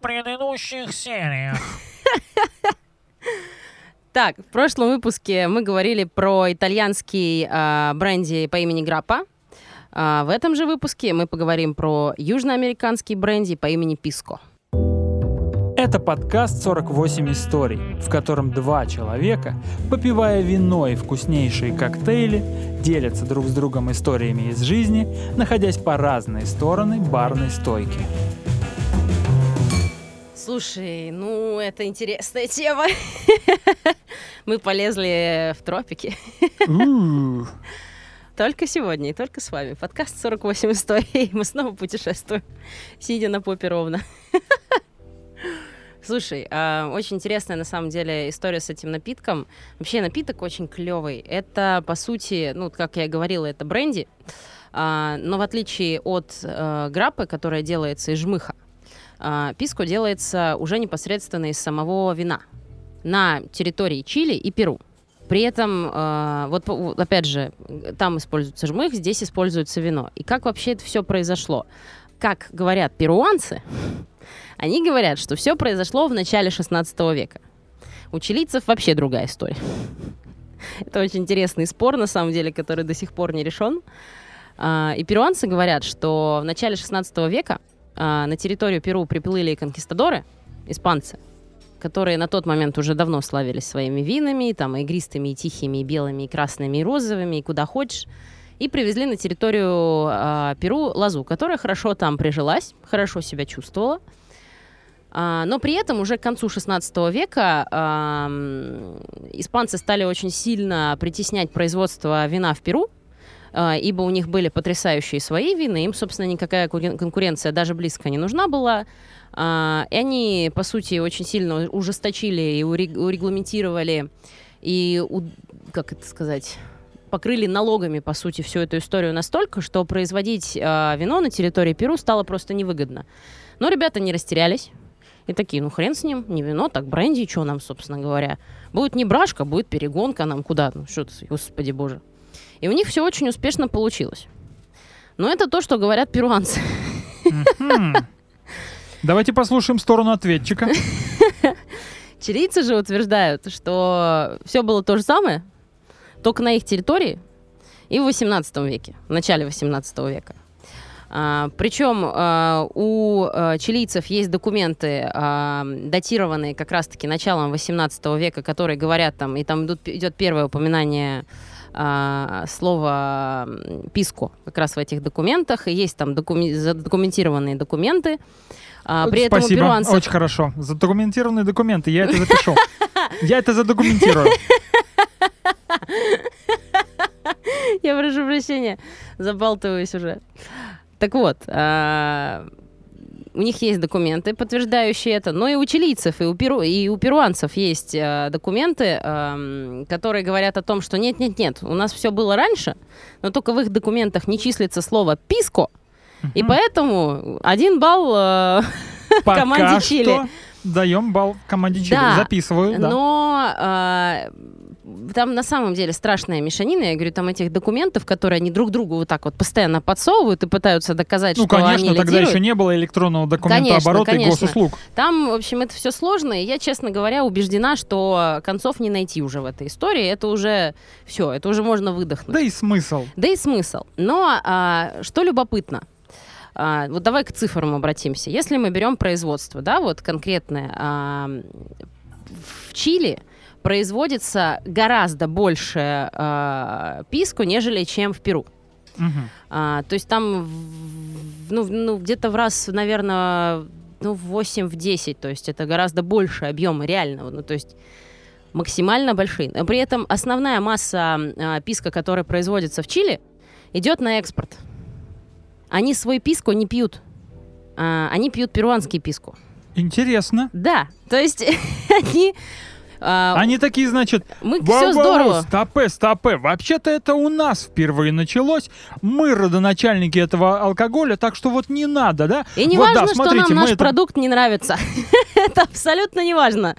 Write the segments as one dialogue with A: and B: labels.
A: предыдущих сериях.
B: Так, в прошлом выпуске мы говорили про итальянский э, бренди по имени Граппа. А в этом же выпуске мы поговорим про южноамериканский бренди по имени Писко.
C: Это подкаст «48 историй», в котором два человека, попивая вино и вкуснейшие коктейли, делятся друг с другом историями из жизни, находясь по разные стороны барной стойки.
B: Слушай, ну это интересная тема. Мы полезли в тропики. Только сегодня и только с вами. Подкаст 48 историй. Мы снова путешествуем, сидя на попе ровно. Слушай, э, очень интересная на самом деле история с этим напитком. Вообще напиток очень клевый. Это, по сути, ну, как я говорила, это бренди. Э, но в отличие от э, граппы, которая делается из жмыха, писко делается уже непосредственно из самого вина на территории Чили и Перу. При этом, э, вот опять же, там используется жмых, здесь используется вино. И как вообще это все произошло? Как говорят перуанцы, они говорят, что все произошло в начале 16 века. У чилийцев вообще другая история. Это очень интересный спор, на самом деле, который до сих пор не решен. А, и перуанцы говорят, что в начале 16 века а, на территорию Перу приплыли конкистадоры, испанцы, которые на тот момент уже давно славились своими винами, там, и игристыми, и тихими, и белыми, и красными, и розовыми, и куда хочешь, и привезли на территорию э, Перу лозу, которая хорошо там прижилась, хорошо себя чувствовала. А, но при этом уже к концу 16 века э, испанцы стали очень сильно притеснять производство вина в Перу, ибо у них были потрясающие свои вины, им, собственно, никакая конкуренция даже близко не нужна была. Э, и они, по сути, очень сильно ужесточили и урегламентировали и, как это сказать, покрыли налогами, по сути, всю эту историю настолько, что производить э, вино на территории Перу стало просто невыгодно. Но ребята не растерялись. И такие, ну хрен с ним, не вино, так бренди, что нам, собственно говоря. Будет не брашка, будет перегонка нам куда? Ну что ты, господи боже. И у них все очень успешно получилось. Но это то, что говорят перуанцы.
C: Давайте послушаем сторону ответчика.
B: Чилийцы же утверждают, что все было то же самое, только на их территории и в 18 веке, в начале 18 века. А, причем а, у а, чилийцев есть документы, а, датированные как раз-таки началом 18 века, которые говорят там, и там идут, идет первое упоминание слова писку как раз в этих документах, и есть там задокументированные документы.
C: При Спасибо, этом перуанцев... очень хорошо. Задокументированные документы, я это запишу. Я это задокументирую.
B: Я прошу прощения, забалтываюсь уже. Так вот, а, у них есть документы, подтверждающие это, но и у чилийцев, и у, перу, и у перуанцев есть э, документы, э, которые говорят о том, что нет-нет-нет, у нас все было раньше, но только в их документах не числится слово «писко», и поэтому один балл э, команде Чили.
C: Даем балл команде Чили, да, записываю.
B: Да. Но э, там на самом деле страшная мешанина. Я говорю, там этих документов, которые они друг другу вот так вот постоянно подсовывают и пытаются доказать,
C: ну,
B: что
C: конечно,
B: они
C: тогда
B: лидируют.
C: еще не было электронного документа конечно, оборота конечно. и госуслуг.
B: Там, в общем, это все сложно. И я, честно говоря, убеждена, что концов не найти уже в этой истории. Это уже все, это уже можно выдохнуть.
C: Да и смысл.
B: Да и смысл. Но а, что любопытно, а, вот давай к цифрам обратимся. Если мы берем производство, да, вот конкретное, а, в Чили производится гораздо больше э, писку, нежели чем в Перу.
C: Угу.
B: А, то есть там ну, ну, где-то в раз, наверное, ну, в 8 в 10, то есть это гораздо больше объема реального, ну, то есть максимально большие. Но при этом основная масса э, писка, которая производится в Чили, идет на экспорт. Они свой писку не пьют, а, они пьют перуанский писку.
C: Интересно.
B: Да, то есть они А,
C: Они такие, значит,
B: мы
C: «Во-во-во,
B: все здорово.
C: Стопе, стопе. Вообще-то это у нас впервые началось. Мы родоначальники этого алкоголя, так что вот не надо, да?
B: И не
C: вот,
B: важно,
C: да,
B: что
C: смотрите,
B: нам наш
C: это-
B: продукт не нравится. Это абсолютно не важно.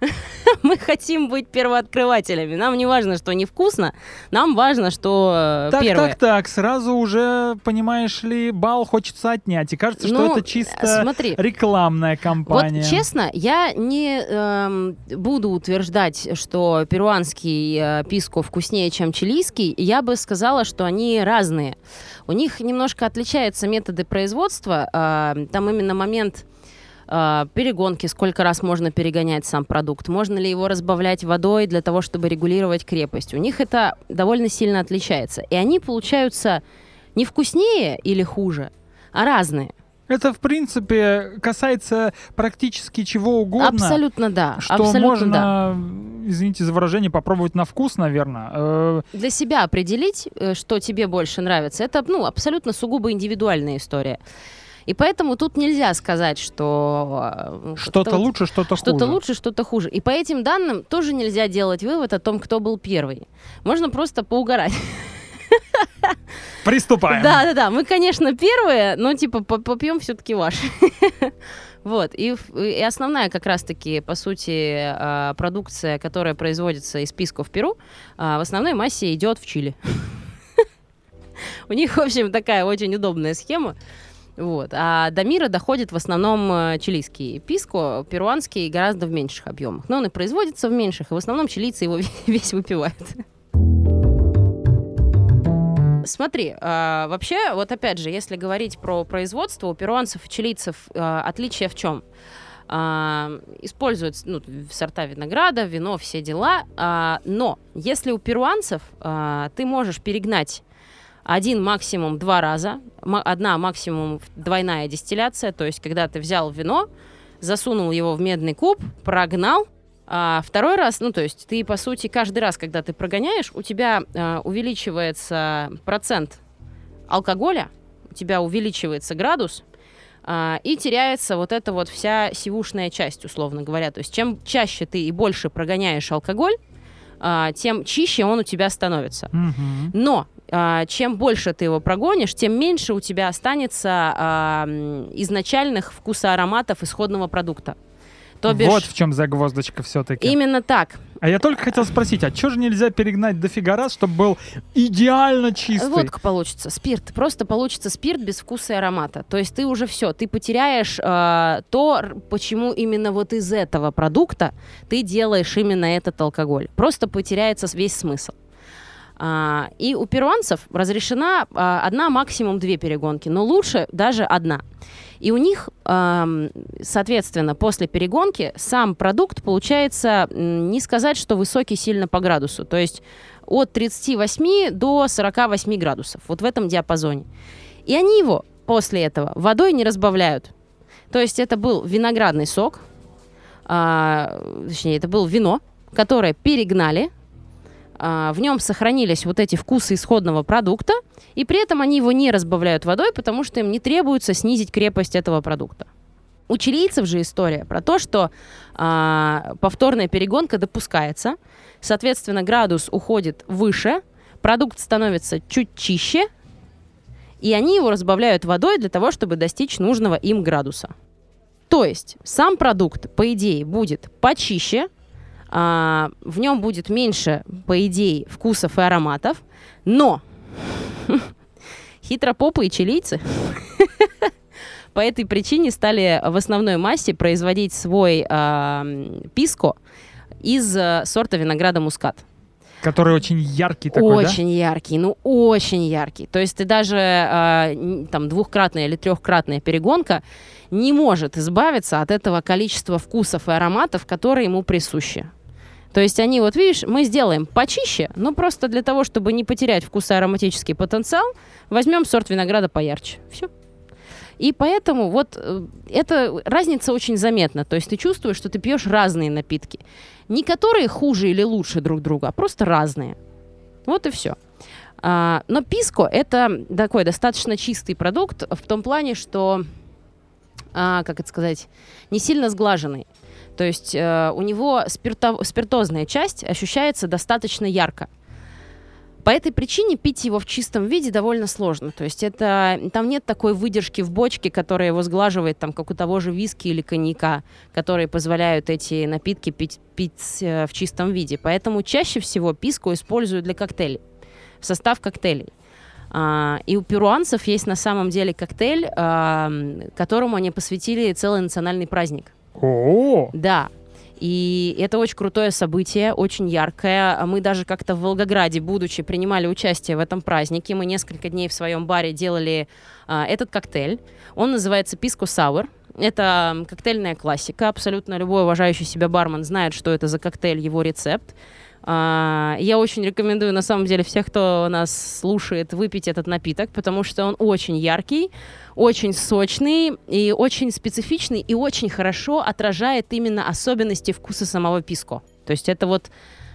B: Мы хотим быть первооткрывателями. Нам не важно, что невкусно. Нам важно, что э,
C: Так,
B: первое.
C: так, так, сразу уже, понимаешь ли, бал хочется отнять. И кажется, что
B: Ну,
C: это чисто
B: смотри.
C: рекламная кампания.
B: Вот честно, я не эм, буду утверждать, что перуанский э, писко вкуснее, чем чилийский. Я бы сказала, что они разные. У них немножко отличаются методы производства. э, там именно момент э, перегонки, сколько раз можно перегонять сам продукт, можно ли его разбавлять водой для того, чтобы регулировать крепость. У них это довольно сильно отличается. И они получаются не вкуснее или хуже, а разные.
C: Это, в принципе, касается практически чего угодно.
B: Абсолютно да.
C: Что
B: абсолютно да.
C: можно, извините за выражение, попробовать на вкус, наверное. Э,
B: для себя определить, э, что тебе больше нравится, это ну, абсолютно сугубо индивидуальная история. И поэтому тут нельзя сказать, что э,
C: Что-то лучше, что-то хуже.
B: Что-то лучше, что-то хуже. И по этим данным тоже нельзя делать вывод о том, кто был первый. Можно просто поугарать.
C: Приступаем.
B: Да, да, да. Мы, конечно, первые, но типа по- попьем все-таки ваш. Вот. И, и основная как раз-таки, по сути, а, продукция, которая производится из писков Перу, а, в основной массе идет в Чили. У них, в общем, такая очень удобная схема. Вот. А до мира доходит в основном э, чилийский писко, перуанский гораздо в меньших объемах. Но он и производится в меньших, и в основном чилийцы его весь выпивают. Смотри, а, вообще, вот опять же, если говорить про производство, у перуанцев и чилийцев а, отличие в чем? А, используют ну, сорта винограда, вино, все дела. но если у перуанцев ты можешь перегнать один максимум два раза, одна максимум двойная дистилляция, то есть когда ты взял вино, засунул его в медный куб, прогнал, а второй раз, ну то есть ты по сути каждый раз, когда ты прогоняешь, у тебя а, увеличивается процент алкоголя, у тебя увеличивается градус, а, и теряется вот эта вот вся сивушная часть, условно говоря. То есть чем чаще ты и больше прогоняешь алкоголь, а, тем чище он у тебя становится.
C: Мгм.
B: Но а, чем больше ты его прогонишь, тем меньше у тебя останется м, изначальных вкусоароматов исходного продукта. То бишь,
C: Вот в чем загвоздочка все-таки.
B: именно так.
C: А я только хотел спросить, а что же нельзя перегнать дофига раз, чтобы был идеально чистый?
B: Водка получится, спирт. Просто получится спирт без вкуса и аромата. То есть ты уже все, ты потеряешь а, то, почему именно вот из этого продукта ты делаешь именно этот алкоголь. Просто потеряется весь смысл. А, и у перуанцев разрешена а, одна, максимум две перегонки, но лучше даже одна. И у них, соответственно, после перегонки сам продукт получается не сказать, что высокий сильно по градусу. То есть от 38 до 48 градусов. Вот в этом диапазоне. И они его после этого водой не разбавляют. То есть это был виноградный сок, а, точнее, это было вино, которое перегнали, в нем сохранились вот эти вкусы исходного продукта, и при этом они его не разбавляют водой, потому что им не требуется снизить крепость этого продукта. У чилийцев же история про то, что а, повторная перегонка допускается, соответственно, градус уходит выше, продукт становится чуть чище, и они его разбавляют водой для того, чтобы достичь нужного им градуса. То есть сам продукт, по идее, будет почище, а, в нем будет меньше, по идее, вкусов и ароматов, но хитропопы и чилийцы по этой причине стали в основной массе производить свой а, писко из э, сорта винограда мускат.
C: Который очень яркий такой, да?
B: очень яркий, ну очень яркий. То есть ты даже н- там двухкратная или трехкратная перегонка не может избавиться от этого количества вкусов и ароматов, которые ему присущи. То есть они, вот видишь, мы сделаем почище, но просто для того, чтобы не потерять вкусоароматический потенциал, возьмем сорт винограда поярче. Все. И поэтому вот э, эта разница очень заметна. То есть ты чувствуешь, что ты пьешь разные напитки. Не которые хуже или лучше друг друга, а просто разные. Вот и все. А, но писко это такой достаточно чистый продукт в том плане, что, а, как это сказать, не сильно сглаженный. То есть э, у него спирто- спиртозная часть ощущается достаточно ярко. По этой причине пить его в чистом виде довольно сложно. То есть это там нет такой выдержки в бочке, которая его сглаживает, там, как у того же виски или коньяка, которые позволяют эти напитки пить, пить э, в чистом виде. Поэтому чаще всего писку используют для коктейлей, в состав коктейлей. А, и у перуанцев есть на самом деле коктейль, а, которому они посвятили целый национальный праздник.
C: О,
B: Да. И это очень крутое событие, очень яркое. Мы даже как-то в Волгограде, будучи, принимали участие в этом празднике. Мы несколько дней в своем баре делали а, этот коктейль. Он называется Pisco Sour. Это коктейльная классика. Абсолютно любой уважающий себя бармен знает, что это за коктейль, его рецепт. А, Я очень рекомендую, на самом деле, всех, кто нас слушает, выпить этот напиток, потому что он очень яркий, очень сочный и очень специфичный, и очень хорошо отражает именно особенности вкуса самого писко. То есть это вот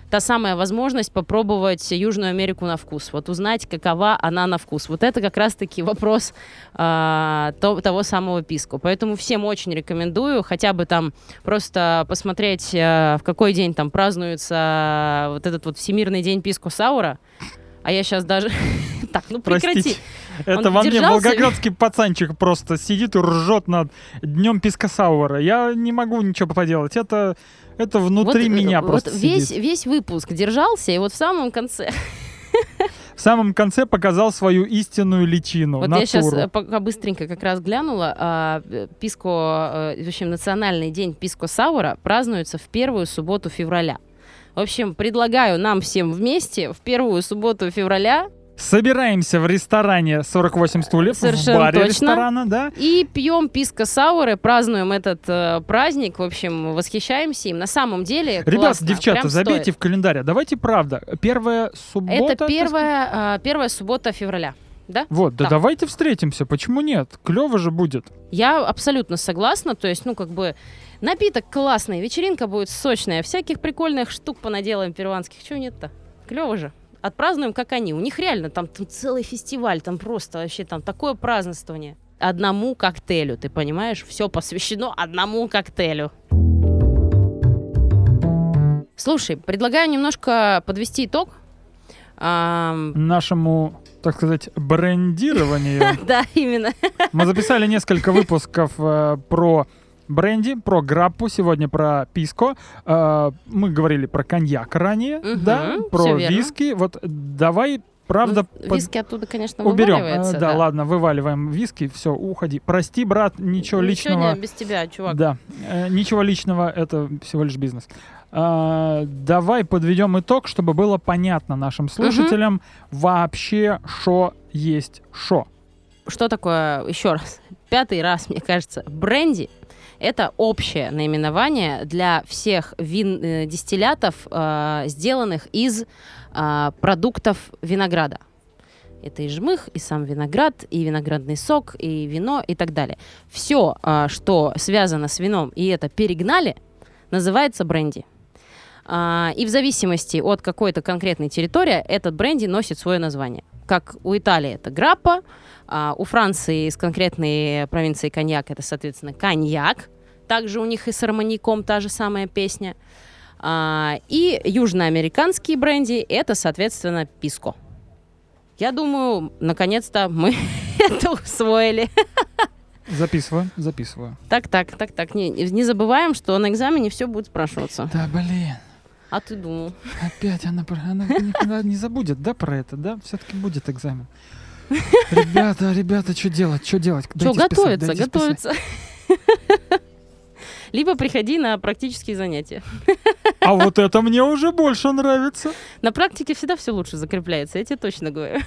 B: та самая возможность попробовать Южную Америку на вкус, вот узнать, какова она на вкус. Вот это как раз-таки вопрос а, то- того самого писко. Поэтому всем очень рекомендую хотя бы там просто посмотреть, а, в какой день там празднуется вот этот вот Всемирный день писко Саура. А я сейчас даже... Так, ну прекрати.
C: простите. Это во мне волгоградский пацанчик просто сидит и ржет над днем пискосаура. Я не могу ничего поделать. Это, это внутри
B: Вот, э,
C: меня
B: вот
C: просто
B: весь,
C: сидит.
B: весь выпуск держался, и вот в самом конце...
C: В самом конце показал свою истинную личину,
B: Вот я сейчас
C: натуру.
B: пока быстренько как раз глянула. а, э, Писко, э, в общем, национальный день Писко Саура празднуется в первую субботу февраля. В общем, предлагаю нам всем вместе в первую субботу февраля
C: Собираемся в ресторане 48 стульев,
B: Совершенно
C: в баре
B: точно.
C: ресторана, да?
B: и пьем писко сауры, празднуем этот э, праздник, в общем, восхищаемся им. На самом деле,
C: Ребята,
B: классно,
C: девчата, забейте
B: стоит.
C: в календарь. Давайте правда. Первая суббота.
B: Это первая, а, первая суббота февраля, да?
C: Вот, да
B: Да.
C: давайте встретимся. Почему нет? Клево же будет.
B: Я абсолютно согласна, то есть, ну, как бы, напиток классный, вечеринка будет сочная, всяких прикольных штук понаделаем перуанских, чего нет-то? Клево же. Отпразднуем, как они. У них реально там, там целый фестиваль, там просто вообще там такое празднование. Одному коктейлю, ты понимаешь? Все посвящено одному коктейлю. Слушай, предлагаю немножко подвести итог.
C: Нашему, так сказать, брендированию.
B: да, именно.
C: Мы записали несколько выпусков э, про бренди, про граппу, сегодня про писко. Э, мы говорили про коньяк ранее,
B: Мгм,
C: да, про виски. Вот давай, правда,
B: Ну,
C: под-
B: Виски оттуда, конечно,
C: уберем. Э, да, ладно, вываливаем виски, все, уходи. Прости, брат, ничего личного.
B: не без тебя, чувак.
C: Да, э, ничего личного, это всего лишь бизнес. Давай подведем итог, чтобы было понятно нашим слушателям вообще, что есть что.
B: Что такое, еще раз, пятый раз, мне кажется, бренди это общее наименование для всех вин, э, дистиллятов, э, сделанных из э, продуктов винограда. Это и жмых, и сам виноград, и виноградный сок, и вино, и так далее. Все, что связано с вином, и это перегнали, называется бренди. А, И в зависимости от какой-то конкретной территории этот бренди носит свое название. Как у Италии это граппа, а у Франции из конкретной провинции коньяк это, соответственно, коньяк. Также у них и с арманьяком та же самая песня. А, и южноамериканские бренди это, соответственно, писко. Я думаю, наконец-то мы это усвоили.
C: Записываю, записываю.
B: Так, так, так, так. Не, не забываем, что на экзамене все будет спрашиваться.
C: Да, блин.
B: А ты думал?
C: Опять она, она никогда не забудет, да, про это, да? Все-таки будет экзамен. Ребята, ребята, что делать, что делать?
B: Что, готовиться,
C: списать.
B: готовиться. Либо приходи на практические занятия.
C: А вот это мне уже больше нравится.
B: На практике всегда все лучше закрепляется, я тебе точно говорю.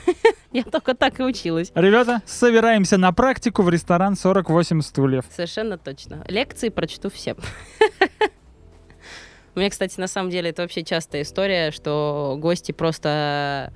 B: Я только так и училась.
C: Ребята, собираемся на практику в ресторан 48 стульев.
B: Совершенно точно. Лекции прочту всем. У меня, кстати, на самом деле это вообще частая история, что гости просто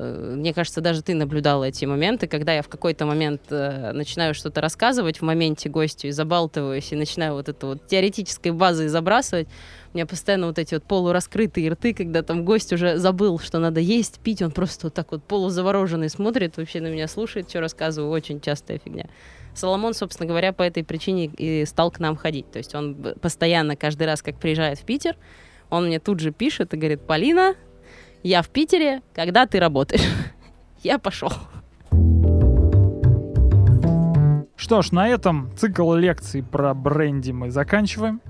B: мне кажется, даже ты наблюдала эти моменты, когда я в какой-то момент э, начинаю что-то рассказывать в моменте гостю и забалтываюсь, и начинаю вот это вот теоретической базой забрасывать. У меня постоянно вот эти вот полураскрытые рты, когда там гость уже забыл, что надо есть, пить, он просто вот так вот полузавороженный смотрит, вообще на меня слушает, что рассказываю, очень частая фигня. Соломон, собственно говоря, по этой причине и стал к нам ходить. То есть он постоянно, каждый раз, как приезжает в Питер, он мне тут же пишет и говорит, Полина, я в Питере, когда ты работаешь? Я пошел.
C: Что ж, на этом цикл лекций про бренди мы заканчиваем.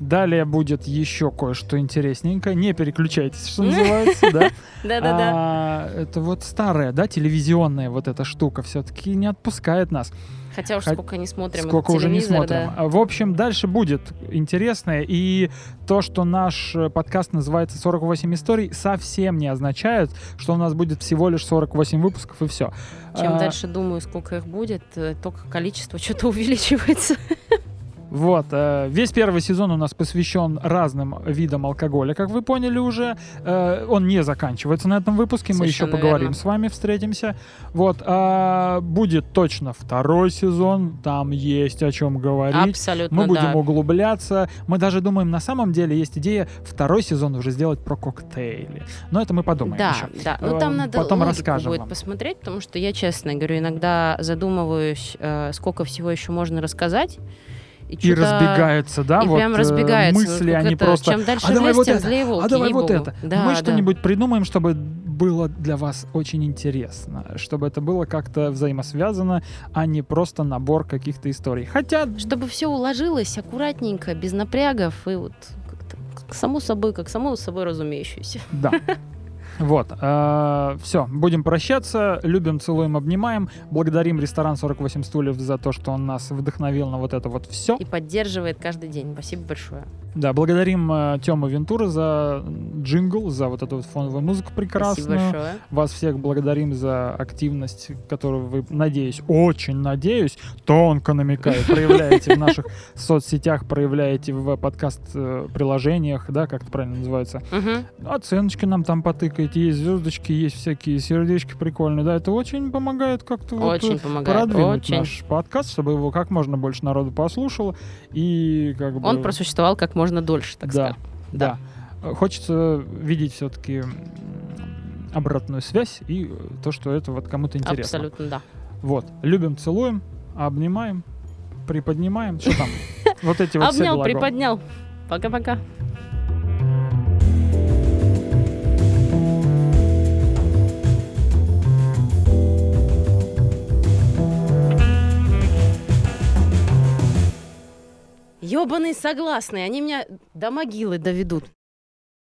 C: Далее будет еще кое-что интересненькое. Не переключайтесь, что называется, да?
B: Да-да-да.
C: А, Это вот старая, да, телевизионная вот эта штука все-таки не отпускает нас.
B: Хотя уж сколько не смотрим
C: Сколько уже не смотрим.
B: да.
C: А, В общем, дальше будет интересное. И то, что наш э, подкаст называется 48 историй, совсем не означает, что у нас будет всего лишь 48 выпусков и все.
B: Чем дальше думаю, сколько их будет, э, только количество что-то увеличивается.
C: Вот, э, весь первый сезон у нас посвящен разным видам алкоголя, как вы поняли уже. Э, он не заканчивается на этом выпуске, мы еще поговорим
B: верно.
C: с вами, встретимся. Вот, а, будет точно второй сезон, там есть о чем говорить.
B: Абсолютно,
C: Мы будем
B: да.
C: углубляться. Мы даже думаем, на самом деле есть идея второй сезон уже сделать про коктейли. Но это мы подумаем
B: Да,
C: еще.
B: да. Ну там
C: Э,
B: надо
C: потом расскажем
B: будет
C: вам.
B: посмотреть, потому что я честно говорю, иногда задумываюсь, э, сколько всего еще можно рассказать. И,
C: И разбегаются, да,
B: и
C: вот
B: прям
C: э,
B: разбегаются.
C: Мысли,
B: как
C: они
B: это,
C: просто...
B: Чем дальше
C: а давай
B: в
C: вот
B: тем
C: это,
B: злее волки,
C: а давай вот это.
B: Да,
C: Мы
B: да.
C: что-нибудь придумаем, чтобы было для вас очень интересно, чтобы это было как-то взаимосвязано, а не просто набор каких-то историй. Хотя,
B: Чтобы все уложилось аккуратненько, без напрягов и вот как-то как само собой, как само собой разумеющееся.
C: да. Вот, все, будем прощаться, любим, целуем, обнимаем, благодарим ресторан 48 стульев за то, что он нас вдохновил на вот это вот все.
B: И поддерживает каждый день. Спасибо большое.
C: Да, благодарим э, Тему Вентура за джингл, за вот эту вот фоновую музыку прекрасную.
B: Спасибо большое.
C: Вас всех благодарим за активность, которую вы, надеюсь, очень надеюсь, тонко намекаю, проявляете в наших соцсетях, проявляете в подкаст-приложениях, да, как это правильно называется. Оценочки нам там потыкаете, есть звездочки, есть всякие сердечки прикольные, да, это очень помогает как-то вот,
B: Очень
C: э,
B: помогает.
C: продвинуть
B: Очень.
C: наш подкаст, чтобы его как можно больше народу послушало и как бы...
B: Он просуществовал как можно дольше, так
C: да,
B: сказать.
C: да. Э, Хочется видеть все-таки обратную связь и то, что это вот кому-то интересно.
B: Абсолютно, да.
C: Вот. Любим, целуем, обнимаем, приподнимаем. Что там? Вот эти вот все
B: Обнял, приподнял. Пока-пока. Ёбаные согласные, они меня до могилы доведут.